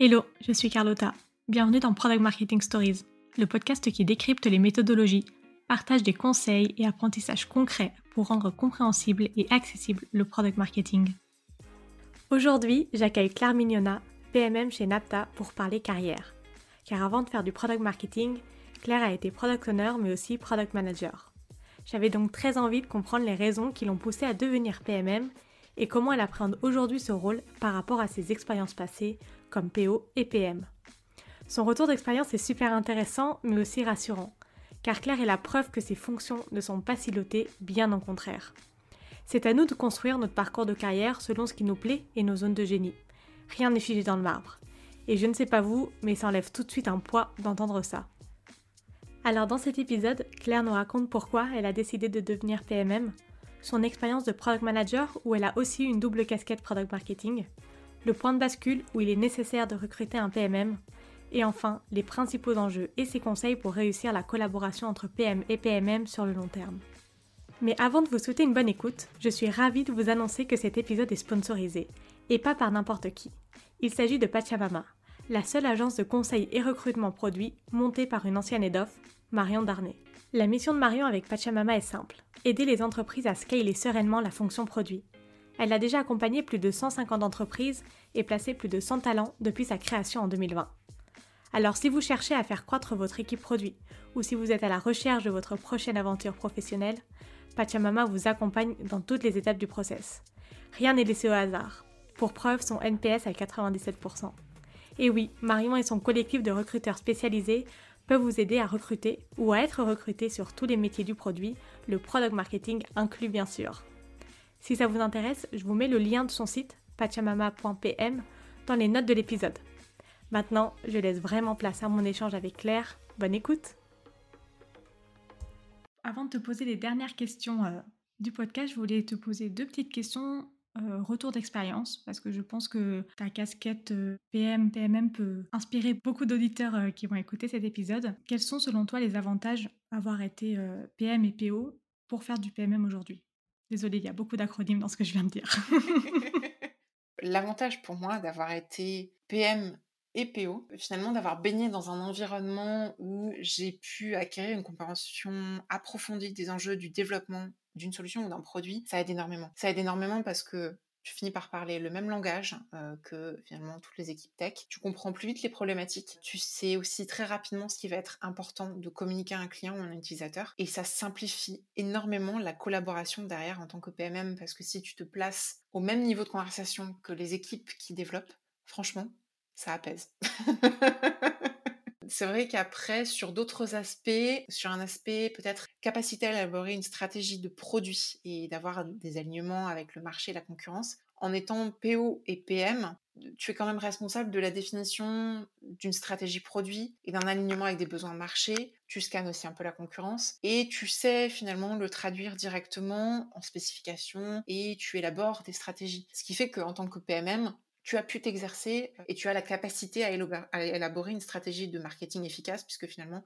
Hello, je suis Carlotta. Bienvenue dans Product Marketing Stories, le podcast qui décrypte les méthodologies, partage des conseils et apprentissages concrets pour rendre compréhensible et accessible le product marketing. Aujourd'hui, j'accueille Claire Mignona, PMM chez Napta, pour parler carrière. Car avant de faire du product marketing, Claire a été product owner mais aussi product manager. J'avais donc très envie de comprendre les raisons qui l'ont poussée à devenir PMM et comment elle appréhende aujourd'hui ce rôle par rapport à ses expériences passées comme PO et PM. Son retour d'expérience est super intéressant mais aussi rassurant, car Claire est la preuve que ses fonctions ne sont pas silotées, bien au contraire. C'est à nous de construire notre parcours de carrière selon ce qui nous plaît et nos zones de génie. Rien n'est figé dans le marbre. Et je ne sais pas vous, mais ça enlève tout de suite un poids d'entendre ça. Alors dans cet épisode, Claire nous raconte pourquoi elle a décidé de devenir PMM, son expérience de product manager où elle a aussi une double casquette product marketing, le point de bascule où il est nécessaire de recruter un PMM, et enfin les principaux enjeux et ses conseils pour réussir la collaboration entre PM et PMM sur le long terme. Mais avant de vous souhaiter une bonne écoute, je suis ravie de vous annoncer que cet épisode est sponsorisé, et pas par n'importe qui. Il s'agit de Pachamama, la seule agence de conseil et recrutement produit montée par une ancienne head-off, Marion Darnay. La mission de Marion avec Pachamama est simple aider les entreprises à scaler sereinement la fonction produit. Elle a déjà accompagné plus de 150 entreprises et placé plus de 100 talents depuis sa création en 2020. Alors si vous cherchez à faire croître votre équipe produit ou si vous êtes à la recherche de votre prochaine aventure professionnelle, Pachamama vous accompagne dans toutes les étapes du process. Rien n'est laissé au hasard. Pour preuve, son NPS à 97%. Et oui, Marion et son collectif de recruteurs spécialisés peuvent vous aider à recruter ou à être recruté sur tous les métiers du produit, le product marketing inclus bien sûr. Si ça vous intéresse, je vous mets le lien de son site pachamama.pm dans les notes de l'épisode. Maintenant, je laisse vraiment place à mon échange avec Claire. Bonne écoute Avant de te poser les dernières questions euh, du podcast, je voulais te poser deux petites questions euh, retour d'expérience parce que je pense que ta casquette PM, euh, PMM peut inspirer beaucoup d'auditeurs qui vont écouter cet épisode. Quels sont selon toi les avantages d'avoir été PM et PO pour faire du PMM aujourd'hui? Désolée, il y a beaucoup d'acronymes dans ce que je viens de dire. L'avantage pour moi d'avoir été PM et PO, finalement d'avoir baigné dans un environnement où j'ai pu acquérir une compréhension approfondie des enjeux du développement d'une solution ou d'un produit, ça aide énormément. Ça aide énormément parce que tu finis par parler le même langage euh, que finalement toutes les équipes tech. Tu comprends plus vite les problématiques. Tu sais aussi très rapidement ce qui va être important de communiquer à un client ou à un utilisateur. Et ça simplifie énormément la collaboration derrière en tant que PMM parce que si tu te places au même niveau de conversation que les équipes qui développent, franchement, ça apaise. c'est vrai qu'après, sur d'autres aspects, sur un aspect peut-être capacité à élaborer une stratégie de produit et d'avoir des alignements avec le marché et la concurrence, en étant PO et PM, tu es quand même responsable de la définition d'une stratégie produit et d'un alignement avec des besoins de marché. Tu scannes aussi un peu la concurrence et tu sais finalement le traduire directement en spécification et tu élabores des stratégies. Ce qui fait qu'en tant que PMM, tu as pu t'exercer et tu as la capacité à, élaborer une stratégie de marketing efficace, puisque finalement,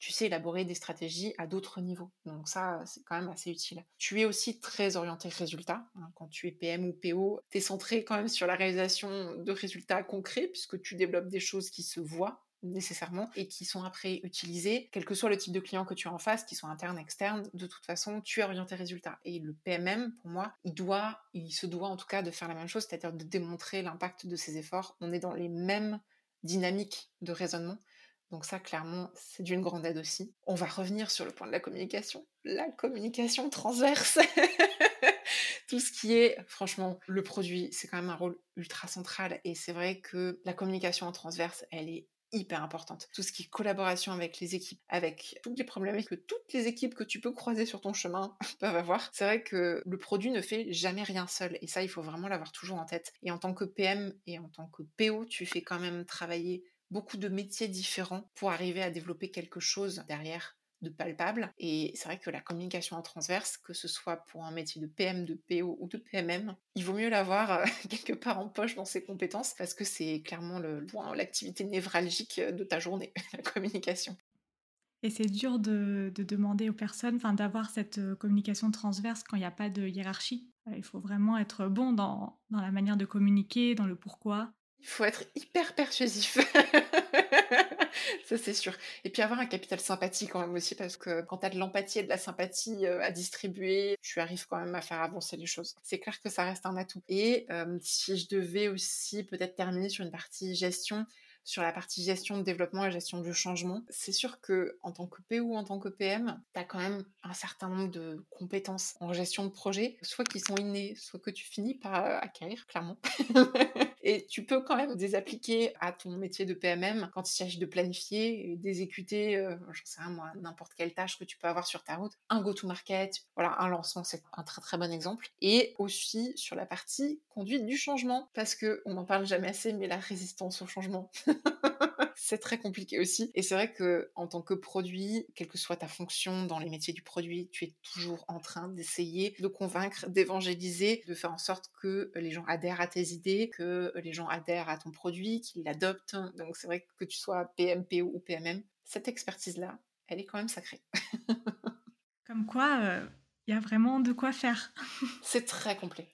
tu sais élaborer des stratégies à d'autres niveaux. Donc ça, c'est quand même assez utile. Tu es aussi très orienté résultat. Hein. Quand tu es PM ou PO, tu es centré quand même sur la réalisation de résultats concrets, puisque tu développes des choses qui se voient nécessairement et qui sont après utilisés, quel que soit le type de client que tu as en face, qu'ils soient internes, externes, de toute façon, tu es orienté résultat. Et le PMM, pour moi, il doit, il se doit en tout cas de faire la même chose, c'est-à-dire de démontrer l'impact de ses efforts. On est dans les mêmes dynamiques de raisonnement. Donc ça, clairement, c'est d'une grande aide aussi. On va revenir sur le point de la communication. La communication transverse. Tout ce qui est, franchement, le produit, c'est quand même un rôle ultra central. Et c'est vrai que la communication en transverse, elle est hyper importante. Tout ce qui est collaboration avec les équipes, avec toutes les problèmes que toutes les équipes que tu peux croiser sur ton chemin peuvent avoir. C'est vrai que le produit ne fait jamais rien seul et ça, il faut vraiment l'avoir toujours en tête. Et en tant que PM et en tant que PO, tu fais quand même travailler beaucoup de métiers différents pour arriver à développer quelque chose derrière de palpable. Et c'est vrai que la communication en transverse, que ce soit pour un métier de PM, de PO ou de PMM, il vaut mieux l'avoir euh, quelque part en poche dans ses compétences parce que c'est clairement le point, l'activité névralgique euh, de ta journée, la communication. Et c'est dur de, demander aux personnes d'avoir cette euh, communication transverse quand il n'y a pas de hiérarchie. Il faut vraiment être bon dans, dans la manière de communiquer, dans le pourquoi. Il faut être hyper persuasif. ça, c'est sûr. Et puis avoir un capital sympathie quand même aussi, parce que quand tu as de l'empathie et de la sympathie euh, à distribuer, tu arrives quand même à faire avancer les choses. C'est clair que ça reste un atout. Et euh, si je devais aussi peut-être terminer sur une partie gestion, sur la partie gestion de développement et gestion du changement. C'est sûr que en tant que PO ou en tant que PM, tu as quand même un certain nombre de compétences en gestion de projet, soit qui sont innées, soit que tu finis par acquérir, clairement. et tu peux quand même les appliquer à ton métier de PMM quand il s'agit de planifier d'exécuter, euh, j'en sais rien moi, n'importe quelle tâche que tu peux avoir sur ta route. Un go-to-market, voilà, un lancement, c'est un très très bon exemple. Et aussi sur la partie conduite du changement, parce que on n'en parle jamais assez, mais la résistance au changement. c'est très compliqué aussi. Et c'est vrai que en tant que produit, quelle que soit ta fonction dans les métiers du produit, tu es toujours en train d'essayer de convaincre, d'évangéliser, de faire en sorte que les gens adhèrent à tes idées, que les gens adhèrent à ton produit, qu'ils l'adoptent. Donc c'est vrai que tu sois PMPO ou PMM, cette expertise-là, elle est quand même sacrée. Comme quoi, euh, il y a vraiment de quoi faire. c'est très complet.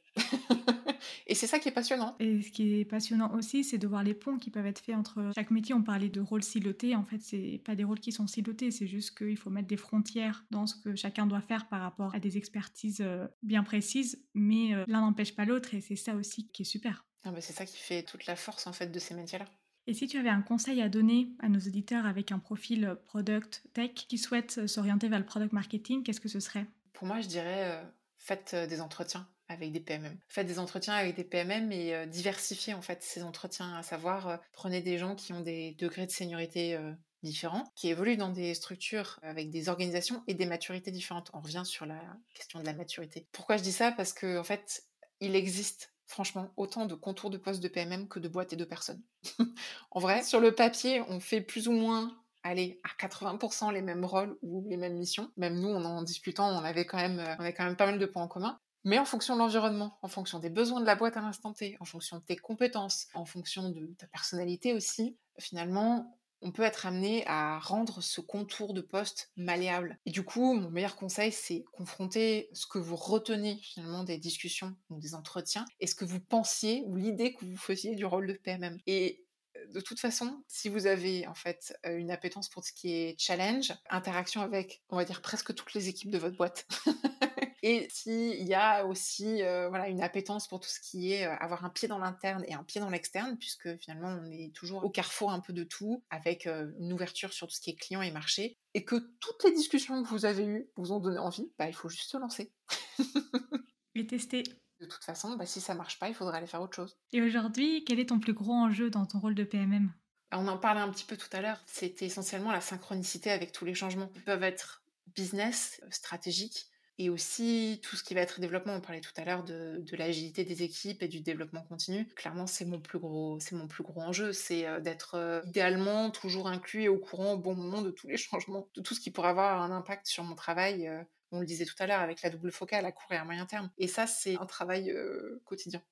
Et c'est ça qui est passionnant. Et ce qui est passionnant aussi, c'est de voir les ponts qui peuvent être faits entre chaque métier. On parlait de rôles silotés. En fait, c'est pas des rôles qui sont silotés, c'est juste qu'il faut mettre des frontières dans ce que chacun doit faire par rapport à des expertises euh, bien précises. Mais euh, l'un n'empêche pas l'autre et c'est ça aussi qui est super. Ah bah, c'est ça qui fait toute la force en fait de ces métiers-là. Et si tu avais un conseil à donner à nos auditeurs avec un profil product tech qui souhaitent s'orienter vers le product marketing, qu'est-ce que ce serait? Pour moi, je dirais euh, faites des entretiens avec des PMM. Faites des entretiens avec des PMM et euh, diversifiez en fait ces entretiens, à savoir euh, prenez des gens qui ont des degrés de seniorité euh, différents, qui évoluent dans des structures avec des organisations et des maturités différentes. On revient sur la question de la maturité. Pourquoi je dis ça? Parce que en fait, il existe franchement autant de contours de postes de PMM que de boîtes et de personnes. en vrai, sur le papier, on fait plus ou moins aller à 80% les mêmes rôles ou les mêmes missions. Même nous, en discutant, on avait quand même, on avait quand même pas mal de points en commun. Mais en fonction de l'environnement, en fonction des besoins de la boîte à l'instant T, en fonction de tes compétences, en fonction de ta personnalité aussi, finalement, on peut être amené à rendre ce contour de poste malléable. Et du coup, mon meilleur conseil, c'est confronter ce que vous retenez finalement des discussions ou des entretiens et ce que vous pensiez ou l'idée que vous faisiez du rôle de PMM. Et euh, de toute façon, si vous avez en fait euh, une appétence pour ce qui est challenge, interaction avec, on va dire, presque toutes les équipes de votre boîte, Et s'il y a aussi euh, voilà, une appétence pour tout ce qui est euh, avoir un pied dans l'interne et un pied dans l'externe, puisque finalement on est toujours au carrefour un peu de tout, avec euh, une ouverture sur tout ce qui est client et marché, et que toutes les discussions que vous avez eues vous ont donné envie, bah, il faut juste se lancer. et tester. De toute façon, bah, si ça marche pas, il faudra aller faire autre chose. Et aujourd'hui, quel est ton plus gros enjeu dans ton rôle de PMM On en parlait un petit peu tout à l'heure, c'était essentiellement la synchronicité avec tous les changements qui peuvent être business, stratégiques, et aussi tout ce qui va être développement. On parlait tout à l'heure de, l'agilité des équipes et du développement continu. Clairement, c'est mon plus gros, c'est mon plus gros enjeu, c'est euh, d'être euh, idéalement toujours inclus et au courant au bon moment de tous les changements, de tout ce qui pourrait avoir un impact sur mon travail. Euh, on le disait tout à l'heure avec la double focale à court et à moyen terme. Et ça, c'est un travail quotidien.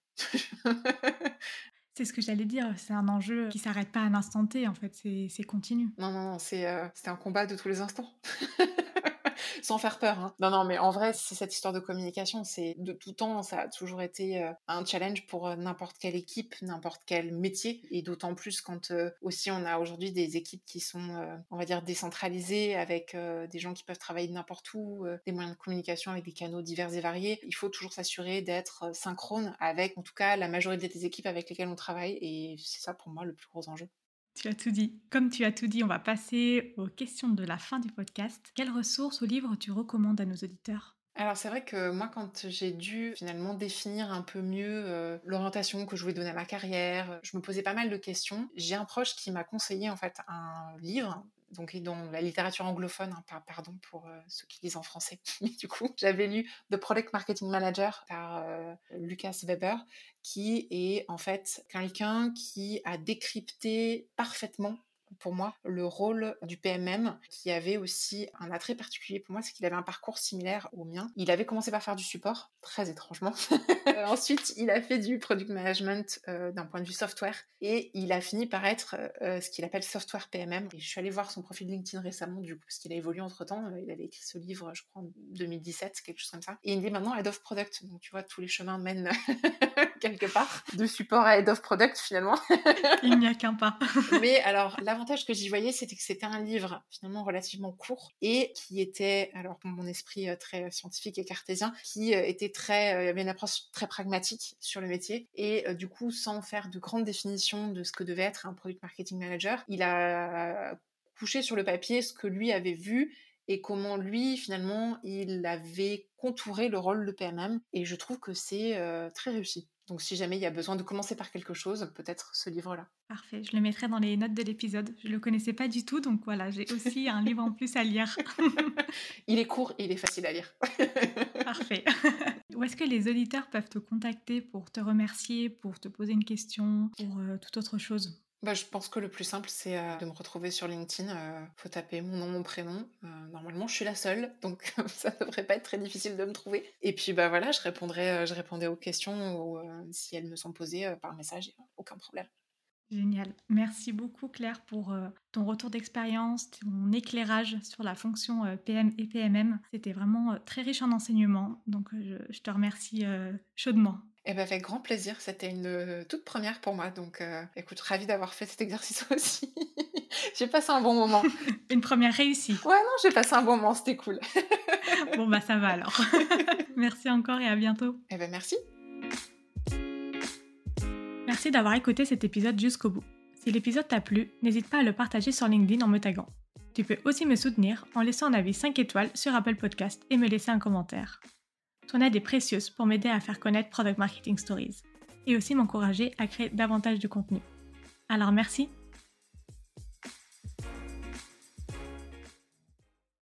C'est ce que j'allais dire, c'est un enjeu qui s'arrête pas à un instant T, en fait, c'est continu. Non, non, non, c'est un combat de tous les instants. sans faire peur. Hein. Non, non, mais en vrai, c'est cette histoire de communication. C'est de tout temps, ça a toujours été euh, un challenge pour euh, n'importe quelle équipe, n'importe quel métier. Et d'autant plus quand euh, aussi on a aujourd'hui des équipes qui sont, on va dire, décentralisées, avec des gens qui peuvent travailler n'importe où, des moyens de communication avec des canaux divers et variés. Il faut toujours s'assurer d'être synchrone avec, en tout cas, la majorité des équipes avec lesquelles on travaille. Et c'est ça pour moi le plus gros enjeu. Tu as tout dit. Comme tu as tout dit, on va passer aux questions de la fin du podcast. Quelles ressources ou livres tu recommandes à nos auditeurs? Alors c'est vrai que moi quand j'ai dû finalement définir un peu mieux euh, l'orientation que je voulais donner à ma carrière, je me posais pas mal de questions. J'ai un proche qui m'a conseillé en fait un livre donc dans la littérature anglophone, hein, pardon pour euh, ceux qui lisent en français. Mais du coup, j'avais lu The Product Marketing Manager par euh, Lucas Weber, qui est en fait quelqu'un qui a décrypté parfaitement pour moi le rôle du PMM qui avait aussi un attrait particulier pour moi, c'est qu'il avait un parcours similaire au mien. Il avait commencé par faire du support, très étrangement. Euh, ensuite, il a fait du product management euh, d'un point de vue software et il a fini par être euh, ce qu'il appelle software PMM. Et je suis allée voir son profil LinkedIn récemment du coup parce qu'il a évolué entre temps. il avait écrit ce livre, je crois, en 2017, quelque chose comme ça. Et il est maintenant head of product. Donc tu vois, tous les chemins mènent quelque part, de support à Head of Product finalement. Il n'y a qu'un pas. Mais alors, l'avantage que j'y voyais, c'était que c'était un livre finalement relativement court et qui était, alors pour mon esprit euh, très scientifique et cartésien, qui euh, était très, euh, avait une approche très pragmatique sur le métier et du coup, sans faire de grandes définitions de ce que devait être un product marketing manager, il a couché sur le papier ce que lui avait vu et comment lui, finalement, il avait contouré le rôle de PMM. Et je trouve que c'est très réussi. Donc si jamais il y a besoin de commencer par quelque chose, peut-être ce livre-là. Parfait, je le mettrai dans les notes de l'épisode. Je ne le connaissais pas du tout, donc voilà, j'ai aussi un livre en plus à lire. il est court et il est facile à lire. Parfait. Où est-ce que les auditeurs peuvent te contacter pour te remercier, pour te poser une question, pour toute autre chose? Bah, je pense que le plus simple, c'est euh, de me retrouver sur LinkedIn. Euh, faut taper mon nom, mon prénom. Euh, normalement, je suis la seule, donc ça ne devrait pas être très difficile de me trouver. Et puis, bah voilà, je répondrai, aux questions si elles me sont posées par message, aucun problème. Génial. Merci beaucoup Claire pour ton retour d'expérience, ton éclairage sur la fonction PM et PMM. C'était vraiment très riche en enseignements, donc je te remercie chaudement. Eh ben, avec grand plaisir, c'était une euh, toute première pour moi, donc euh, écoute, ravie d'avoir fait cet exercice aussi. j'ai passé un bon moment. une première réussie. Ouais, non, j'ai passé un bon moment, c'était cool. bon, bah ça va alors. merci encore et à bientôt. Eh ben, merci. Merci d'avoir écouté cet épisode jusqu'au bout. Si l'épisode t'a plu, n'hésite pas à le partager sur LinkedIn en me taguant. Tu peux aussi me soutenir en laissant un avis 5 étoiles sur Apple Podcast et me laisser un commentaire. Ton aide est précieuse pour m'aider à faire connaître Product Marketing Stories et aussi m'encourager à créer davantage de contenu. Alors merci